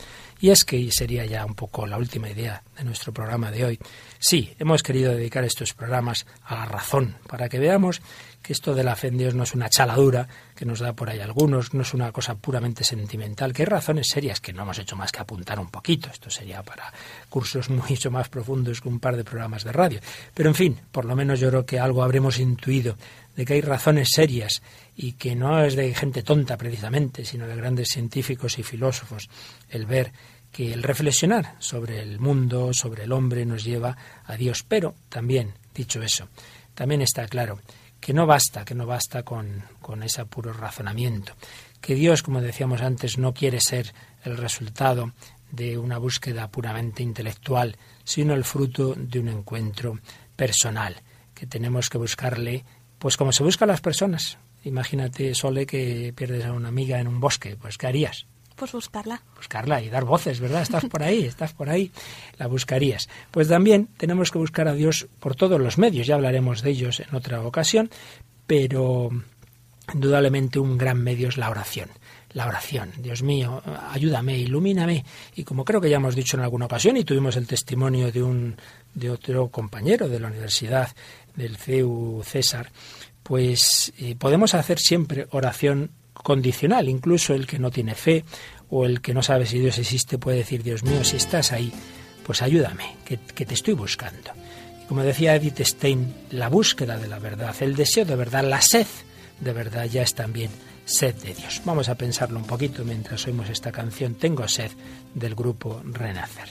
Y es que sería ya un poco la última idea de nuestro programa de hoy. Sí, hemos querido dedicar estos programas a la razón, para que veamos que esto de la fe en Dios no es una chaladura que nos da por ahí algunos, no es una cosa puramente sentimental, que hay razones serias que no hemos hecho más que apuntar un poquito. Esto sería para cursos [LAUGHS] mucho más profundos que un par de programas de radio. Pero en fin, por lo menos yo creo que algo habremos intuido de que hay razones serias y que no es de gente tonta precisamente, sino de grandes científicos y filósofos, el ver que el reflexionar sobre el mundo, sobre el hombre, nos lleva a Dios. Pero también, dicho eso, también está claro que no basta, que no basta con, con ese puro razonamiento, que Dios, como decíamos antes, no quiere ser el resultado de una búsqueda puramente intelectual, sino el fruto de un encuentro personal, que tenemos que buscarle, pues como se busca a las personas. Imagínate, Sole, que pierdes a una amiga en un bosque, pues ¿qué harías? Pues buscarla. Buscarla y dar voces, ¿verdad? Estás por ahí, estás por ahí, la buscarías. Pues también tenemos que buscar a Dios por todos los medios, ya hablaremos de ellos en otra ocasión, pero indudablemente un gran medio es la oración. La oración, Dios mío, ayúdame, ilumíname. Y como creo que ya hemos dicho en alguna ocasión, y tuvimos el testimonio de un de otro compañero de la universidad del CEU César, pues eh, podemos hacer siempre oración condicional. Incluso el que no tiene fe o el que no sabe si Dios existe puede decir, Dios mío, si estás ahí, pues ayúdame, que, te estoy buscando. Y como decía Edith Stein, la búsqueda de la verdad, el deseo de verdad, la sed de verdad ya es también sed de Dios. Vamos a pensarlo un poquito mientras oímos esta canción Tengo sed del grupo Renacer.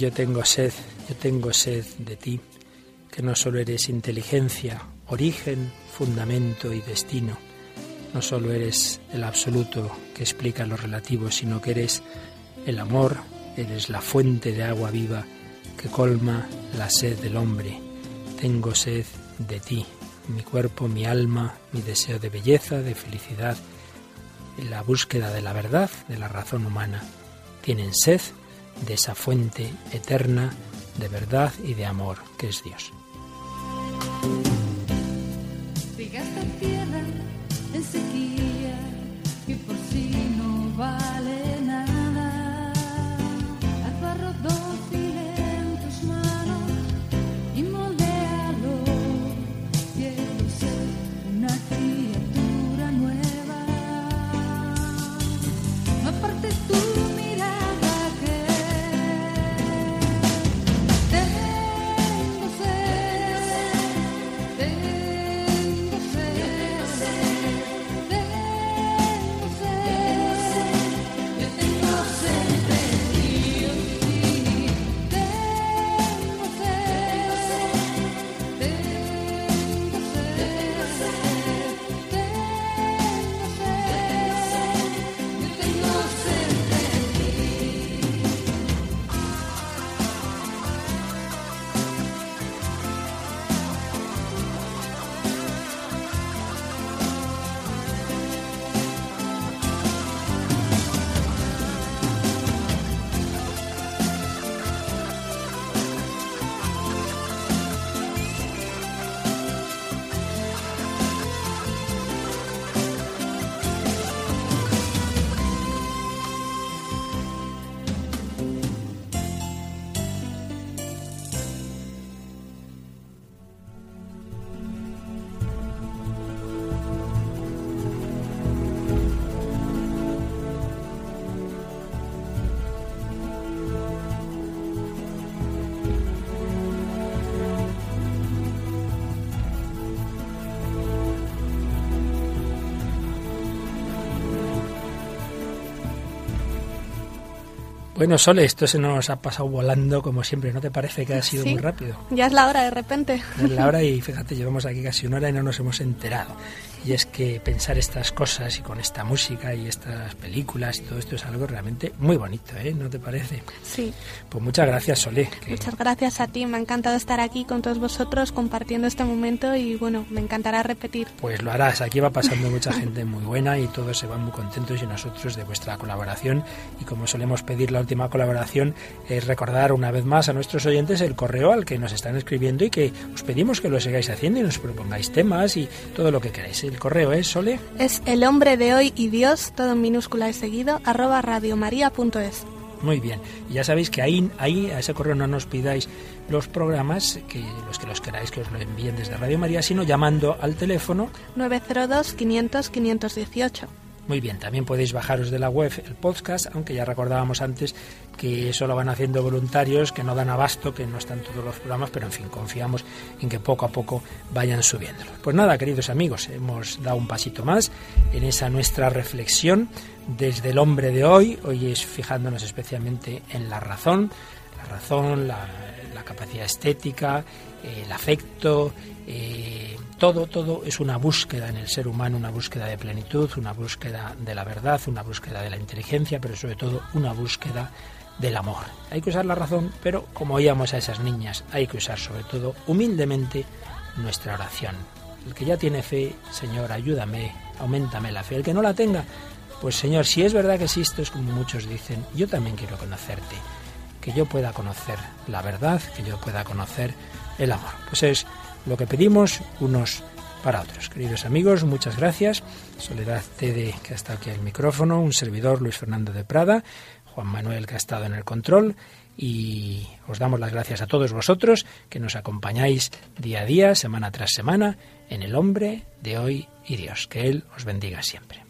Yo tengo sed, yo tengo sed de ti, que no solo eres inteligencia, origen, fundamento y destino, no solo eres el absoluto que explica lo relativo, sino que eres el amor, eres la fuente de agua viva que colma la sed del hombre. Tengo sed de ti, mi cuerpo, mi alma, mi deseo de belleza, de felicidad, la búsqueda de la verdad, de la razón humana, tienen sed de esa fuente eterna de verdad y de amor que es Dios. Bueno, Sole, esto se nos ha pasado volando como siempre, ¿no te parece que ha sido Sí. muy rápido? Ya es la hora de repente. Es la hora y [LAUGHS] fíjate, llevamos aquí casi una hora y no nos hemos enterado. Y es que pensar estas cosas y con esta música y estas películas y todo esto es algo realmente muy bonito, ¿eh? ¿No te parece? Sí. Pues muchas gracias, Sole. que- Muchas gracias a ti. Me ha encantado estar aquí con todos vosotros compartiendo este momento y bueno, me encantará repetir. Pues lo harás. Aquí va pasando mucha gente muy buena y todos se van muy contentos y nosotros de vuestra colaboración. Y como solemos pedir la última colaboración, es recordar una vez más a nuestros oyentes el correo al que nos están escribiendo y que os pedimos que lo sigáis haciendo y nos propongáis temas y todo lo que queráis. El correo es Sole. Es el hombre de hoy y Dios, todo en minúscula y seguido, arroba radiomaria.es. Muy bien. Y ya sabéis que ahí, ahí a ese correo no nos pidáis los programas, que los que los queráis que os lo envíen desde Radio María, sino llamando al teléfono 902 500 518. Muy bien, también podéis bajaros de la web el podcast, aunque ya recordábamos antes que eso lo van haciendo voluntarios, que no dan abasto, que no están todos los programas, pero en fin, confiamos en que poco a poco vayan subiéndolo. Pues nada, queridos amigos, hemos dado un pasito más en esa nuestra reflexión desde el hombre de hoy, hoy es fijándonos especialmente en la razón, la razón, la, la capacidad estética, el afecto, eh, todo, todo es una búsqueda en el ser humano, una búsqueda de plenitud, una búsqueda de la verdad, una búsqueda de la inteligencia, pero sobre todo una búsqueda del amor. Hay que usar la razón, pero como oíamos a esas niñas, hay que usar sobre todo humildemente nuestra oración. El que ya tiene fe, Señor, ayúdame, aumentame la fe. El que no la tenga, pues Señor, si es verdad que existes, como muchos dicen, yo también quiero conocerte que yo pueda conocer la verdad, que yo pueda conocer el amor. Pues es lo que pedimos unos para otros. Queridos amigos, muchas gracias. Soledad Tede, que ha estado aquí al micrófono, un servidor Luis Fernando de Prada, Juan Manuel, que ha estado en el control, y os damos las gracias a todos vosotros que nos acompañáis día a día, semana tras semana, en el hombre de hoy y Dios. Que Él os bendiga siempre.